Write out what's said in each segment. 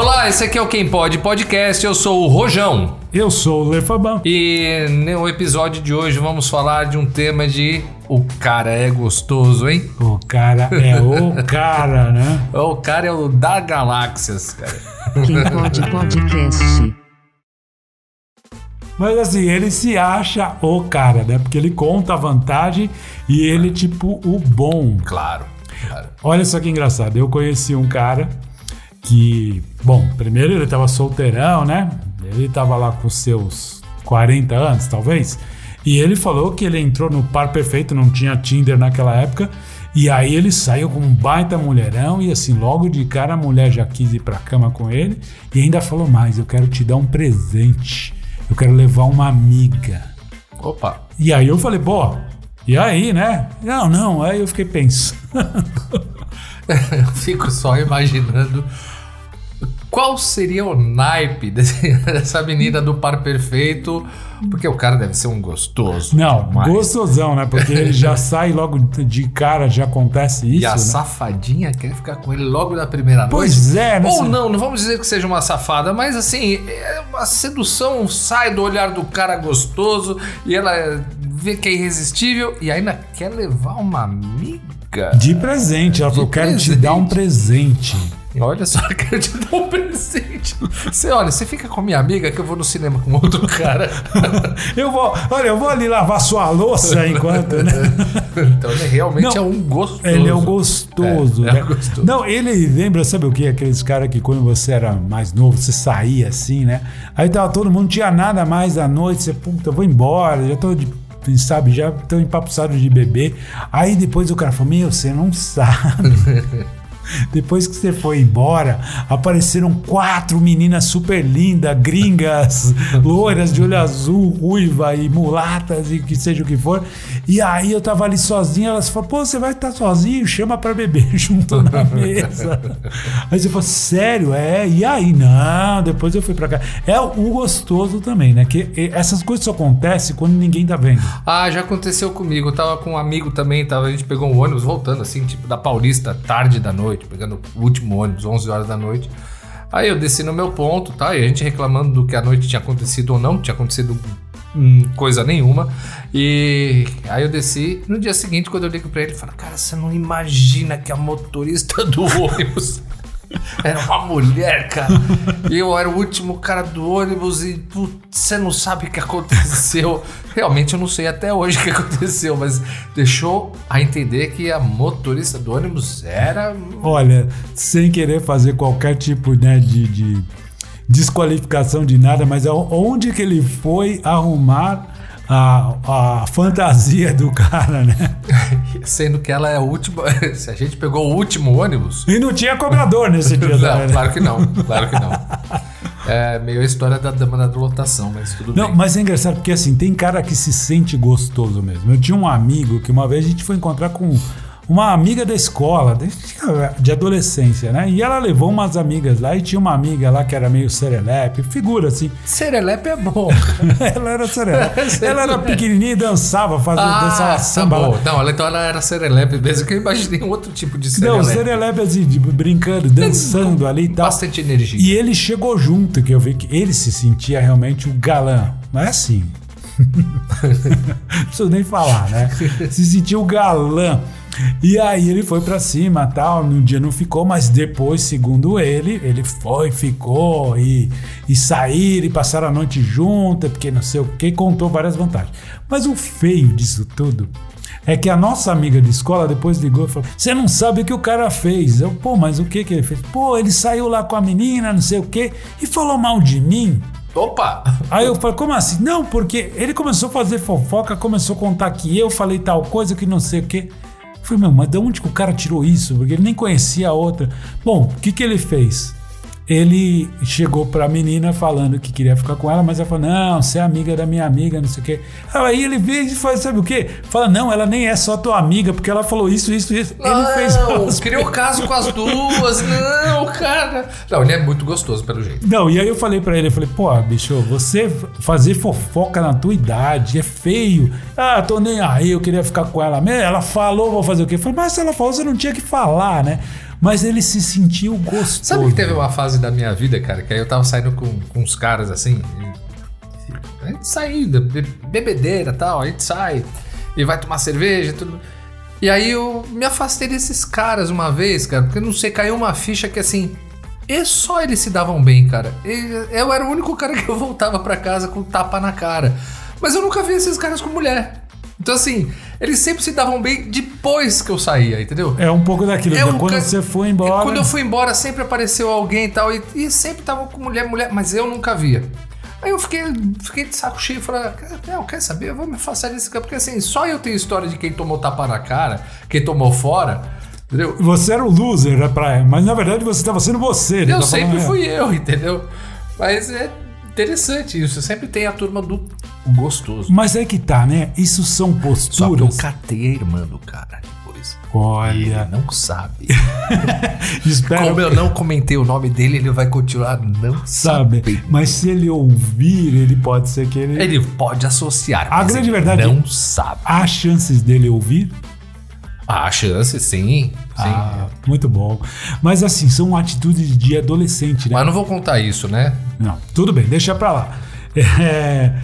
Olá, esse aqui é o Quem Pode Podcast. Eu sou o Rojão. Eu sou o Lefaban. E no episódio de hoje vamos falar de um tema de o cara é gostoso, hein? O cara é o cara, né? O cara é o da galáxias, cara. Quem Pode Podcast. Mas assim, ele se acha o cara, né? Porque ele conta a vantagem e ele, tipo, o bom. Claro, claro. Olha só que engraçado. Eu conheci um cara que, bom, primeiro ele tava solteirão, né? Ele tava lá com seus 40 anos, talvez. E ele falou que ele entrou no par perfeito, não tinha Tinder naquela época. E aí ele saiu com um baita mulherão e assim, logo de cara a mulher já quis ir pra cama com ele e ainda falou mais, eu quero te dar um presente. Eu quero levar uma amiga. Opa. E aí eu falei, pô, e aí, né? Não, não, aí eu fiquei pensando. Eu fico só imaginando qual seria o naipe desse- dessa menina do par perfeito, porque o cara deve ser um gostoso. Não, Mas- gostosão, né? Porque ele já sai logo de cara, já acontece isso. E a né? safadinha quer ficar com ele logo na primeira noite. Pois é, né? Ou não, não vamos dizer que seja uma safada, mas assim, é uma sedução sai do olhar do cara gostoso e ela vê que é irresistível e ainda quer levar uma amiga. De presente. Ela De falou, quero te presente. dar um presente. Olha só, quero te dar um presente. Você olha, você fica com minha amiga que eu vou no cinema com outro cara. Eu vou, olha, eu vou ali lavar sua louça enquanto, né? Então ele realmente Não, é um gostoso. Ele é um gostoso, É, é né? um gostoso. Não, ele lembra, sabe o que? Aqueles caras que quando você era mais novo, você saía assim, né? Aí tava todo mundo, não tinha nada mais à noite, você, puta, eu vou embora, já tô de. Sabe, já tô empapuçado de beber. Aí depois o cara falou: Meu, você não sabe. Depois que você foi embora, apareceram quatro meninas super lindas, gringas, loiras de olho azul, ruiva e mulatas e que seja o que for. E aí eu tava ali sozinho, elas falaram, pô, você vai estar sozinho? Chama pra beber junto na mesa. aí você falou, sério? É? E aí? Não, depois eu fui pra cá. É o gostoso também, né? Que essas coisas só acontecem quando ninguém tá vendo. Ah, já aconteceu comigo. Eu tava com um amigo também, tava, a gente pegou um ônibus voltando, assim, tipo, da Paulista, tarde da noite, pegando o último ônibus, 11 horas da noite. Aí eu desci no meu ponto, tá? E a gente reclamando do que a noite tinha acontecido ou não, tinha acontecido hum, coisa nenhuma. E aí eu desci. No dia seguinte, quando eu ligo pra ele, ele fala: Cara, você não imagina que a motorista do ônibus. Era uma mulher, cara. E eu era o último cara do ônibus e você não sabe o que aconteceu. Realmente eu não sei até hoje o que aconteceu, mas deixou a entender que a motorista do ônibus era. Olha, sem querer fazer qualquer tipo né, de, de desqualificação de nada, mas onde que ele foi arrumar a, a fantasia do cara, né? Sendo que ela é a última. Se a gente pegou o último ônibus. E não tinha cobrador nesse dia Não, também, né? claro que não, claro que não. É meio a história da dama da lotação, mas tudo Não, bem. mas é engraçado porque assim, tem cara que se sente gostoso mesmo. Eu tinha um amigo que uma vez a gente foi encontrar com uma amiga da escola, de- adolescência, né? E ela levou umas amigas lá e tinha uma amiga lá que era meio serelepe, figura assim. Serelepe é bom. ela era serelepe. ela era pequenininha e dançava, fazia, dançava tá samba bom. Não, ela- então ela era serelepe mesmo, que eu imaginei um outro tipo de Não, serelepe. serelepe assim, brincando, dançando ali e tal. Bastante energia. E ele chegou junto, que eu vi que ele se sentia realmente o galã. Não é assim. Preciso nem falar, né? Se sentia o galã. E aí ele foi pra cima tal. No dia não ficou, mas depois, segundo ele, ele foi, ficou e, e saíram e passaram a noite junto, porque não sei o que, contou várias vantagens. Mas o feio disso tudo é que a nossa amiga de escola depois ligou e falou: Você não sabe o que o cara fez. Eu, pô, mas o que que ele fez? Pô, ele saiu lá com a menina, não sei o que, e falou mal de mim. Opa! Aí eu falei, como assim? Não, porque ele começou a fazer fofoca, começou a contar que eu falei tal coisa, que não sei o quê. Eu falei, meu, mas de onde que o cara tirou isso? Porque ele nem conhecia a outra. Bom, o que que ele fez? Ele chegou pra menina falando que queria ficar com ela, mas ela falou: Não, você é amiga da minha amiga, não sei o quê. Aí ele veio e faz, sabe o quê? Fala: Não, ela nem é só tua amiga, porque ela falou isso, isso, isso. ele fez. Não, umas- criou caso com as duas. Não, cara. Não, ele é muito gostoso, pelo jeito. Não, e aí eu falei pra ele, eu falei, pô, bicho, você fazer fofoca na tua idade é feio. Ah, tô nem aí, eu queria ficar com ela mesmo. Ela falou, vou fazer o quê? Eu falei, mas se ela falou, você não tinha que falar, né? Mas ele se sentiu gostoso. Sabe que teve uma fase da minha vida, cara, que aí eu tava saindo com, com uns caras assim. e- a gente saindo, be- bebedeira e tal, a gente sai e vai tomar cerveja e tudo. E aí eu me afastei desses caras uma vez, cara, porque não sei, caiu uma ficha que assim. E só eles se davam bem, cara. Eu era o único cara que eu voltava pra casa com tapa na cara. Mas eu nunca vi esses caras com mulher. Então, assim, eles sempre se davam bem depois que eu saía, entendeu? É um pouco daquilo. É né? um Quando ca- você foi embora. Quando eu fui embora, sempre apareceu alguém e tal, e, e sempre tava com mulher, mulher, mas eu nunca via. Aí eu fiquei, fiquei de saco cheio e falei, não, quer saber? Eu vou me afastar desse campo, porque assim, só eu tenho história de quem tomou tapa na cara, quem tomou fora, entendeu? Você era o loser da praia, mas na verdade você estava sendo você. Eu sempre é. fui eu, entendeu? Mas é interessante isso, sempre tem a turma do gostoso. Mas é que tá, né? Isso são Só que eu posturas. catei a irmã do cara depois. E Olha, ele não sabe. espera. Como eu não comentei o nome dele, ele vai continuar não Sabe? sabendo. Mas se ele ouvir, ele pode ser que ele. Ele pode associar. A grande ele verdade- Não sabe. Há chances dele ouvir? Há chance, sim. Sim. Ah, muito bom. Mas assim, são atitudes de adolescente, né? Mas não vou contar isso, né? Não, tudo bem, deixa pra lá. É,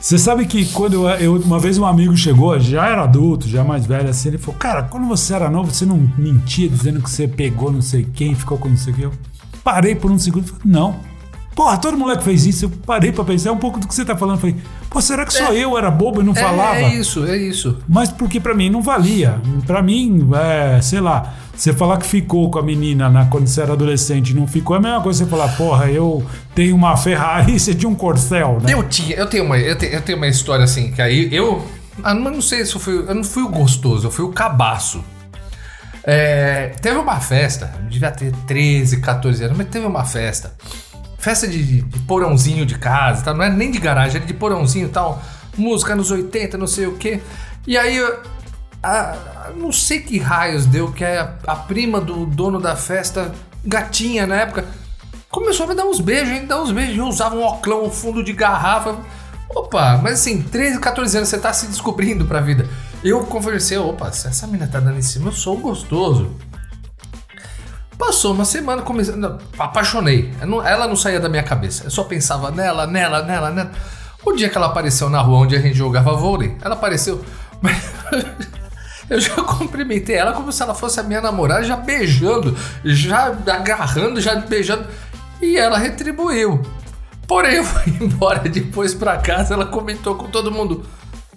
você sabe que quando eu, eu- uma vez um amigo chegou, já era adulto, já mais velho, assim, ele falou: Cara, quando você era novo, você não mentia dizendo que você pegou não sei quem, ficou com não sei quem. Eu parei por um segundo e falei: Não. Porra, todo moleque fez isso. Eu parei pra pensar um pouco do que você tá falando. Eu falei: Pô, será que só eu era bobo e não falava? É, é isso, é isso. Mas porque pra mim não valia. Pra mim, é, sei lá, você falar que ficou com a menina na, quando você era adolescente não ficou, é a mesma coisa você falar, porra, eu tenho uma Ferrari e você tinha um Corcel, né? Eu tinha, eu tenho uma, eu tenho, eu tenho uma história assim, que aí eu. Ah, não sei se eu fui. Eu não fui o gostoso, eu fui o cabaço. É, teve uma festa, devia ter 13, 14 anos, mas teve uma festa. Festa de, de- porãozinho de casa, tá? não era nem de garagem, era de porãozinho e tal. Música nos 80, não sei o quê. E aí, a- não sei que raios deu, que a, a prima do dono da festa, gatinha na época, começou a me dar uns beijos, hein? Dar uns beijos. Eu usava um oclão, um fundo de garrafa. Opa, mas assim, 13, 14 anos, você tá se descobrindo pra vida. Eu conversei, opa, se essa menina tá dando em cima, eu sou gostoso. Passou uma semana, comecei, não, apaixonei. Não- ela não saía da minha cabeça. Eu só pensava nela, nela, nela, nela. O dia que ela apareceu na rua onde a gente jogava vôlei, ela apareceu. Eu já cumprimentei ela como se ela fosse a minha namorada, já beijando, já agarrando, já beijando. E ela retribuiu. Porém, eu fui embora depois pra casa, ela comentou com todo mundo.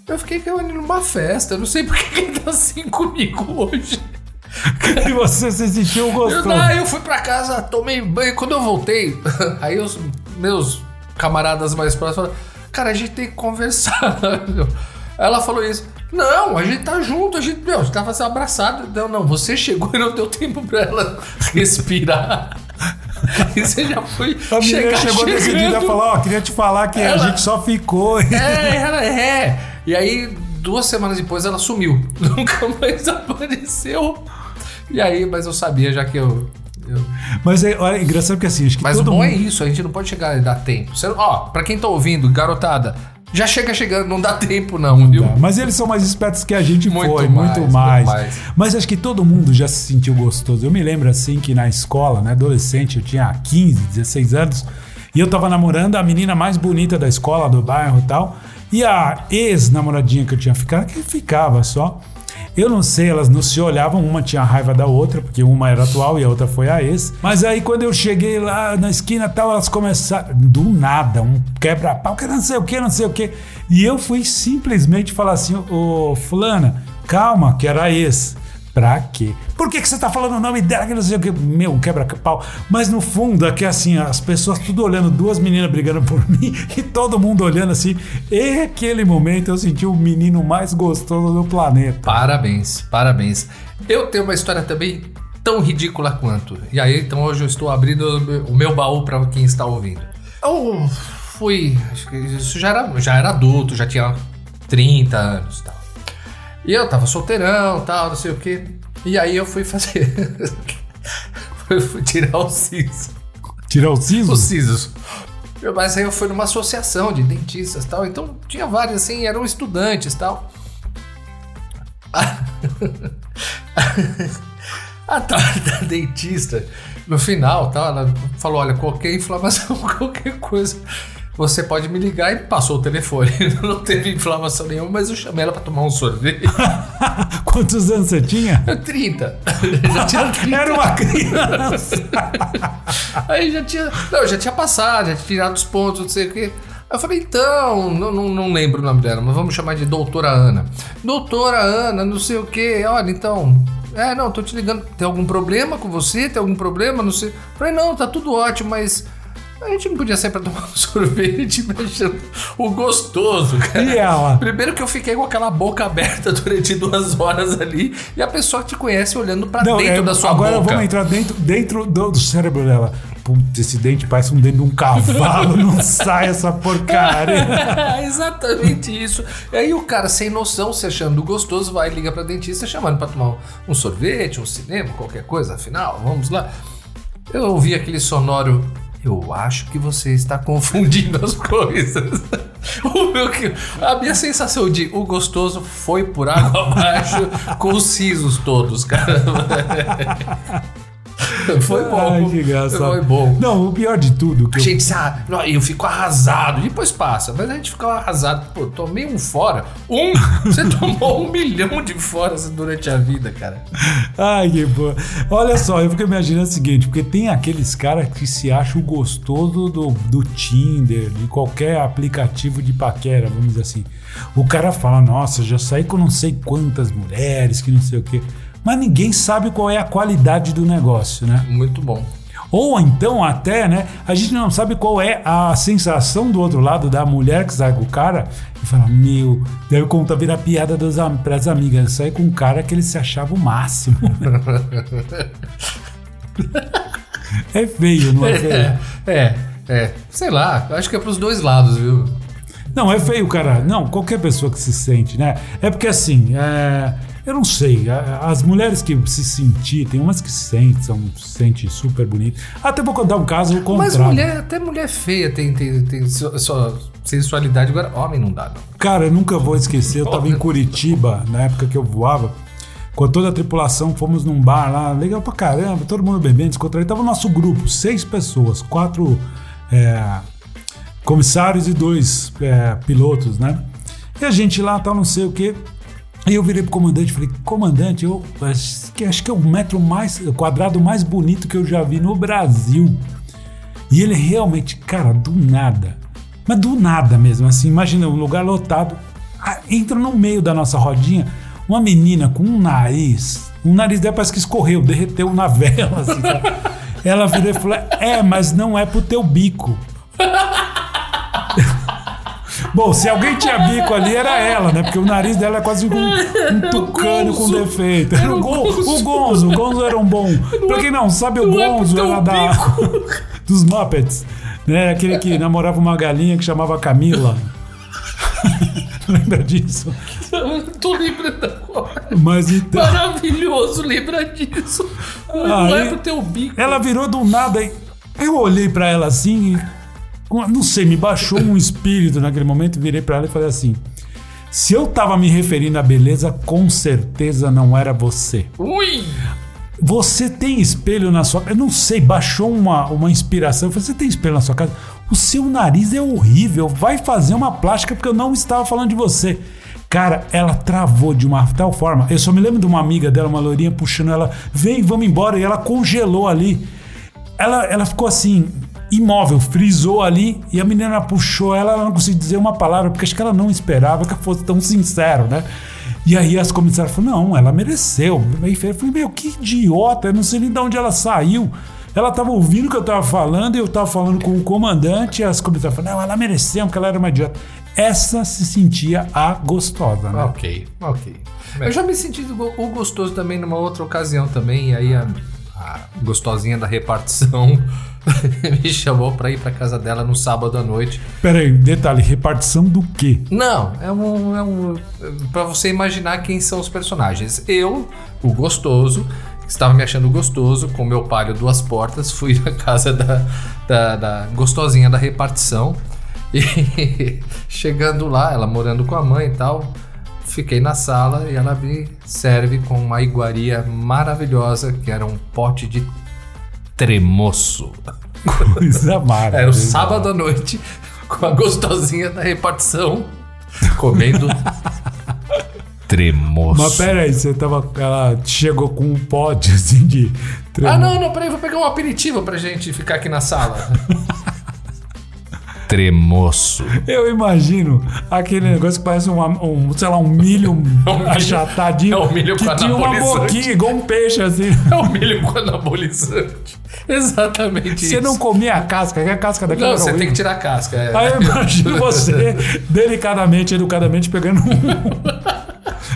Eu fiquei com ela numa festa, eu não sei por que ele tá assim comigo hoje. E você se sentiu Eu, gostoso. não, eu fui pra casa, tomei banho. Quando eu voltei, aí os meus camaradas mais próximos falaram: Cara, a gente tem que conversar. meu." Ela falou isso. Não, a gente tá junto, a gente, meu, a tava se abraçado. Não, não, você chegou e não deu tempo pra ela respirar. E você já foi A chegar chegou e chegando. falou, ó, queria te falar que a Ela- gente só ficou. É, ela é. E aí, duas semanas depois, ela sumiu. Nunca mais apareceu. E aí, mas eu sabia, já que eu. eu- Mas é, olha, engraçado que assim, acho que Mas o todo bom mundo... é isso, a gente não pode chegar e dar tempo. Você, ó, pra quem tá ouvindo, garotada, já chega chegando, não dá tempo não, viu? Tá, Mas eles são mais espertos que a gente Muito foi, mais, muito mais. muito mais. Mas acho que todo mundo já se sentiu gostoso. Eu me lembro assim que na escola, né, adolescente, eu tinha 15, 16 anos, e eu tava namorando a menina mais bonita da escola, do bairro e tal. E a ex-namoradinha que eu tinha ficado, que ficava só. Eu não sei, elas não se olhavam, uma tinha raiva da outra, porque uma era atual e a outra foi a ex. Mas aí quando eu cheguei lá na esquina tal, elas começaram, do nada, um quebra-pau, que não sei o que, não sei o que. E eu fui simplesmente falar assim, ô fulana, calma, que era ex. Pra quê? Por que, que você tá falando o nome dela? Que não sei o que. Meu, quebra-pau. Mas no fundo que assim, as pessoas tudo olhando, duas meninas brigando por mim e todo mundo olhando assim. E aquele momento eu senti o menino mais gostoso do planeta. Parabéns, parabéns. Eu tenho uma história também tão ridícula quanto. E aí, então hoje eu estou abrindo o meu baú pra quem está ouvindo. Eu fui. Isso já era, já era adulto, já tinha 30 anos e tal. E eu tava solteirão tal, não sei o quê. E aí eu fui fazer. eu fui tirar o siso. Tirar o siso? Os sisos. Mas aí eu fui numa associação de dentistas e tal. Então tinha vários assim, eram estudantes tal. A tal da dentista, no final, tá, ela falou: olha, qualquer inflamação, qualquer coisa, você pode me ligar e passou o telefone. Não teve inflamação nenhuma, mas eu chamei ela pra tomar um sorvete. Quantos anos você tinha? 30. Já tinha 30. Era uma criança. Aí já tinha. Não, já tinha passado, já tinha tirado os pontos, não sei o quê. Aí eu falei, então, não, não, não lembro o nome dela, mas vamos chamar de Doutora Ana. Doutora Ana, não sei o quê. Olha, então. É, não, tô te ligando. Tem algum problema com você? Tem algum problema? Não sei. Eu falei, não, tá tudo ótimo, mas. A gente não podia sair pra tomar um sorvete mexendo o gostoso, cara. E ela? Primeiro que eu fiquei com aquela boca aberta durante duas horas ali e a pessoa te conhece olhando pra Não, dentro é, da sua agora boca. vamos entrar dentro, dentro do, do cérebro dela. Putz, esse dente parece um dente de um cavalo, não sai essa porcaria. Exatamente isso. E aí o cara, sem noção, se achando gostoso, vai e liga pra dentista chamando pra tomar um sorvete, um cinema, qualquer coisa. Afinal, vamos lá. Eu ouvi aquele sonoro. Eu acho que você está confundindo as coisas. Meu a minha sensação de o gostoso foi por água abaixo com os sisos todos, cara. Foi bom. Ai, que engraçado. Foi bom. Não, o pior de tudo, que A eu- gente sabe, não, eu fico arrasado, depois passa, mas a gente fica arrasado. Pô, tomei um fora. Um? Você tomou um milhão de foras durante a vida, cara. Ai, que boa. Olha só, eu fico imaginando o seguinte, porque tem aqueles caras que se acham gostoso do, do Tinder, de qualquer aplicativo de paquera, vamos dizer assim. O cara fala, nossa, já saí com não sei quantas mulheres, que não sei o quê. Mas ninguém sabe qual é a qualidade do negócio, né? Muito bom. Ou então até, né? A gente não sabe qual é a sensação do outro lado da mulher que sai com o cara e fala, meu, deve contar virar piada das, pras amigas. Sai com um cara que ele se achava o máximo. é feio, não é feio? É, é, é. Sei lá, acho que é pros dois lados, viu? Não, é feio, cara. Não, qualquer pessoa que se sente, né? É porque assim, é, eu não sei. As mulheres que se sentir, tem umas que se sentem, são, se sentem super bonitas. Até vou contar um caso o Mas contrário. mulher, até mulher feia tem, tem, tem sua, sua sensualidade. Agora, homem não dá, não. Cara, eu nunca vou esquecer, eu tava em Curitiba, na época que eu voava, com toda a tripulação, fomos num bar lá, legal pra caramba, todo mundo bebendo, descontraído. Tava o nosso grupo, seis pessoas, quatro é, comissários e dois é, pilotos, né? E a gente lá, tal, não sei o quê. E eu virei pro comandante e falei, comandante, eu acho que, acho que é o metro mais, o quadrado mais bonito que eu já vi no Brasil. E ele realmente, cara, do nada. Mas do nada mesmo, assim, imagina um lugar lotado. Entra no meio da nossa rodinha uma menina com um nariz. O nariz dela parece que escorreu, derreteu na vela. Assim? Ela virou e falou: É, mas não é pro teu bico. Bom, se alguém tinha bico ali, era ela, né? Porque o nariz dela é quase um, um tucano com Gonzo. defeito. Era o, Gon- o Gonzo, o Gonzo era um bom. Pra quem não sabe, o é Gonzo era da, dos Muppets. Né? Aquele que namorava uma galinha que chamava Camila. Lembra disso? Tô lembrando agora. Mas então. Maravilhoso lembrar disso. Não é pro teu bico. Ela virou do nada e eu olhei pra ela assim e. Não sei, me baixou um espírito naquele momento, virei pra ela e falei assim: se eu tava me referindo à beleza, com certeza não era você. Ui! Você tem espelho na sua casa? Eu não sei, baixou uma, uma inspiração. Eu falei, você tem espelho na sua casa? O seu nariz é horrível. Vai fazer uma plástica porque eu não estava falando de você. Cara, ela travou de uma tal forma. Eu só me lembro de uma amiga dela, uma loirinha, puxando ela, vem, vamos embora. E ela congelou ali. Ela, ela ficou assim, imóvel, frisou ali. E a menina puxou ela, ela não conseguiu dizer uma palavra, porque acho que ela não esperava que eu fosse tão sincero, né? E aí as comissárias falaram, não, ela mereceu. Aí eu falei, meu, que idiota, eu não sei nem de onde ela saiu. Ela tava ouvindo o que eu tava falando, e eu tava falando com o comandante, e as comissárias falaram, não, ela mereceu, porque ela era uma idiota. Essa se sentia a gostosa, né? Ok, ok. Eu já me senti o gostoso também numa outra ocasião também, e aí a, a gostosinha da repartição me chamou pra ir pra casa dela no sábado à noite. Pera aí, detalhe, repartição do quê? Não, é um, é um. Pra você imaginar quem são os personagens. Eu, o gostoso, estava me achando gostoso, com meu palio duas portas, fui na casa da, da, da gostosinha da repartição. E chegando lá, ela morando com a mãe e tal, fiquei na sala e ela me serve com uma iguaria maravilhosa que era um pote de tremoço. Coisa maravilhosa. Era o sábado à noite com a gostosinha da repartição comendo tremoço. Mas pera aí, você tava. Ela chegou com um pote assim de. Ah, não, não, peraí, vou pegar um aperitivo pra gente ficar aqui na sala. tremoço. Eu imagino aquele negócio que parece uma- um, sei lá, um milho achatadinho. é um milho que com tinha uma boquinha, igual um peixe assim. É o milho com anabolizante. Exatamente Você isso. não comia a casca, que a casca daquela Não, você tem que tirar a casca. é. Aí eu imagino você delicadamente, educadamente, pegando um.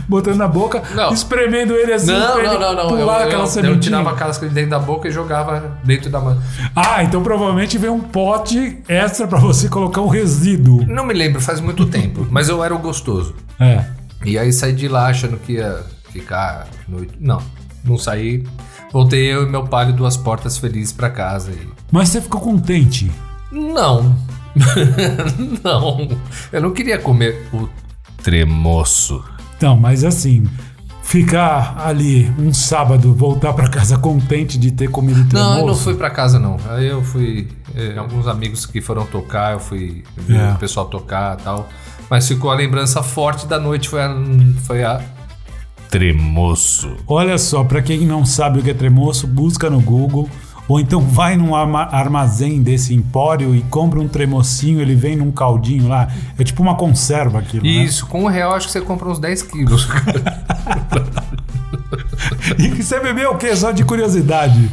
Botando na boca, Não. espremendo ele assim, Não, não, ele não, não. Eu, pular eu, aquela eu sementinha. tirava a casca de dentro da boca e jogava dentro da mão. Ah, então provavelmente veio um pote extra pra você colocar um resíduo. Não me lembro, faz muito tempo. Mas eu era o gostoso. É. E aí saí de lá achando que ia ficar noite. Não, não saí. Voltei eu e meu pai duas portas felizes pra casa. E... Mas você ficou contente. Não. não. Eu não queria comer o tremoço. Então, mas assim, ficar ali um sábado, voltar pra casa contente de ter comido Não, tremoço. eu não fui pra casa não. Aí eu fui. eh, alguns amigos que foram tocar, eu fui ver É. o pessoal tocar e tal. Mas ficou a lembrança forte da noite, foi a. Foi a tremoço. Olha só, pra quem não sabe o que é tremoço, busca no Google. Ou então vai num arma- armazém desse empório e compra um tremocinho, ele vem num caldinho lá. É tipo uma conserva aquilo, né? Isso, com um real acho que você compra uns 10 quilos. E você bebeu o quê? Só de curiosidade.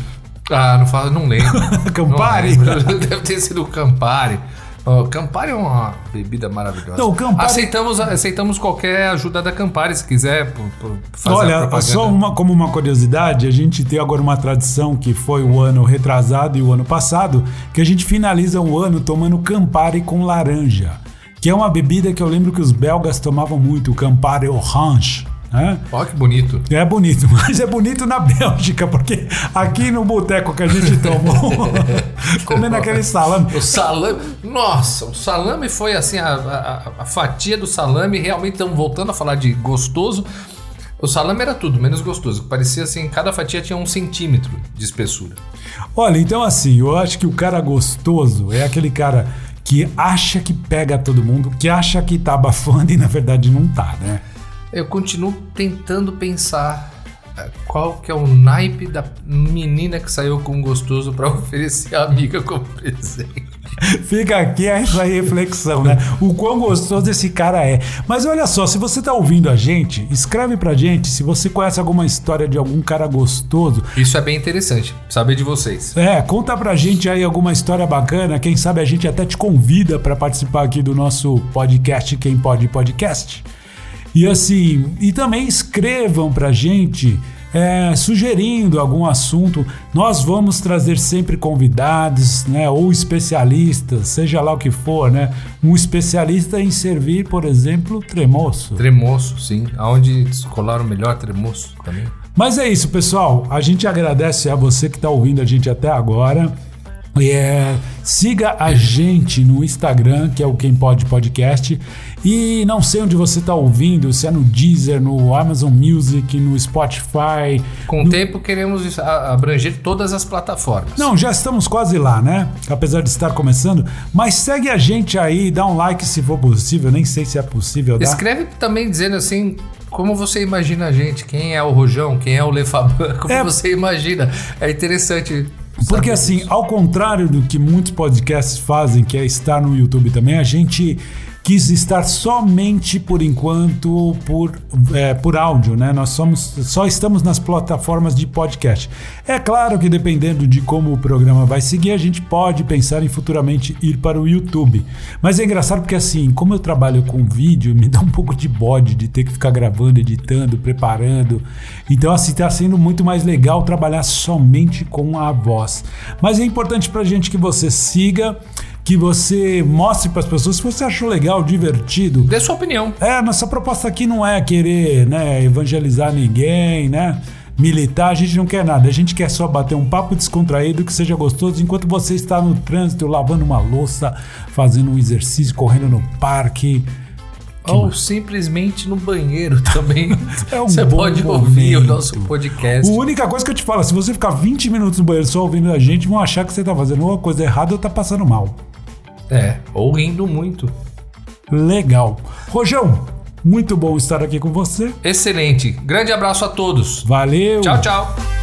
ah, não falo, não lembro. Campari? Não lembro. Deve ter sido o Campari. Campari é uma bebida maravilhosa. Não, Campari- Aceitamos, aceitamos qualquer ajuda da Campari, se quiser por, por fazer Olha, só uma, como uma curiosidade, a gente tem agora uma tradição que foi o ano retrasado e o ano passado, que a gente finaliza o ano tomando Campari com laranja, que é uma bebida que eu lembro que os belgas tomavam muito, o Campari Orange. Né? Ó, que bonito. É bonito, mas é bonito na Bélgica, porque aqui no boteco que a gente tomou, comendo aquele salame. O salame. Nossa, o salame foi assim, a, a- a fatia do salame. Realmente estamos voltando a falar de gostoso. O salame era tudo, menos gostoso. Parecia assim, cada fatia tinha um centímetro de espessura. Olha, então assim, eu acho que o cara gostoso é aquele cara que acha que pega todo mundo, que acha que tá abafando e na verdade não tá, né? Eu continuo tentando pensar eh, qual que é o naipe da menina que saiu com um gostoso para oferecer a amiga como presente. Fica aqui essa reflexão, né? O quão gostoso esse cara é. Mas olha só, se você tá ouvindo a gente, escreve pra gente se você conhece alguma história de algum cara gostoso. Isso é bem interessante, saber de vocês. É, conta pra gente aí alguma história bacana. Quem sabe a gente até te convida pra participar aqui do nosso podcast Quem Pode Podcast. E assim, e também escrevam pra gente é, sugerindo algum assunto. Nós vamos trazer sempre convidados, né? Ou especialistas, seja lá o que for, né? Um especialista em servir, por exemplo, tremoço. Tremoço, sim. Aonde descolaram melhor tremoço também. Mas é isso, pessoal. A gente agradece a você que está ouvindo a gente até agora. É, siga a gente no Instagram, que é o Quem Pode Podcast. E não sei onde você está ouvindo, se é no Deezer, no Amazon Music, no Spotify. Com o tempo queremos abranger todas as plataformas. Não, já estamos quase lá, né? Apesar de estar começando. Mas segue a gente aí, dá um like se for possível. Nem sei se é possível dar. Escreve também dizendo assim, como você imagina a gente, quem é o Rojão, quem é o Lefaban, como É. você imagina. É interessante. Porque assim, ao contrário do que muitos podcasts fazem, que é estar no YouTube também, a gente quis estar somente por enquanto por, é, por áudio, né? Nós somos, só estamos nas plataformas de podcast. É claro que dependendo de como o programa vai seguir, a gente pode pensar em futuramente ir para o YouTube. Mas é engraçado porque assim, como eu trabalho com vídeo, me dá um pouco de bode de ter que ficar gravando, editando, preparando. Então assim, está sendo muito mais legal trabalhar somente com a voz. Mas é importante pra gente que você siga, que você mostre para as pessoas se você achou legal, divertido. Dê sua opinião. É, nossa proposta aqui não é querer, né, evangelizar ninguém, né? militar, a gente não quer nada. A gente quer só bater um papo descontraído que seja gostoso enquanto você está no trânsito, lavando uma louça, fazendo um exercício, correndo no parque. Ou mais? simplesmente no banheiro também. é um você pode momento. ouvir o nosso podcast. A única coisa que eu te falo, se você ficar 20 minutos no banheiro só ouvindo a gente, vão achar que você está fazendo alguma coisa errada ou está passando mal. É, ou rindo muito. Legal. Rojão, muito bom estar aqui com você. Excelente. Grande abraço a todos. Valeu. Tchau, tchau.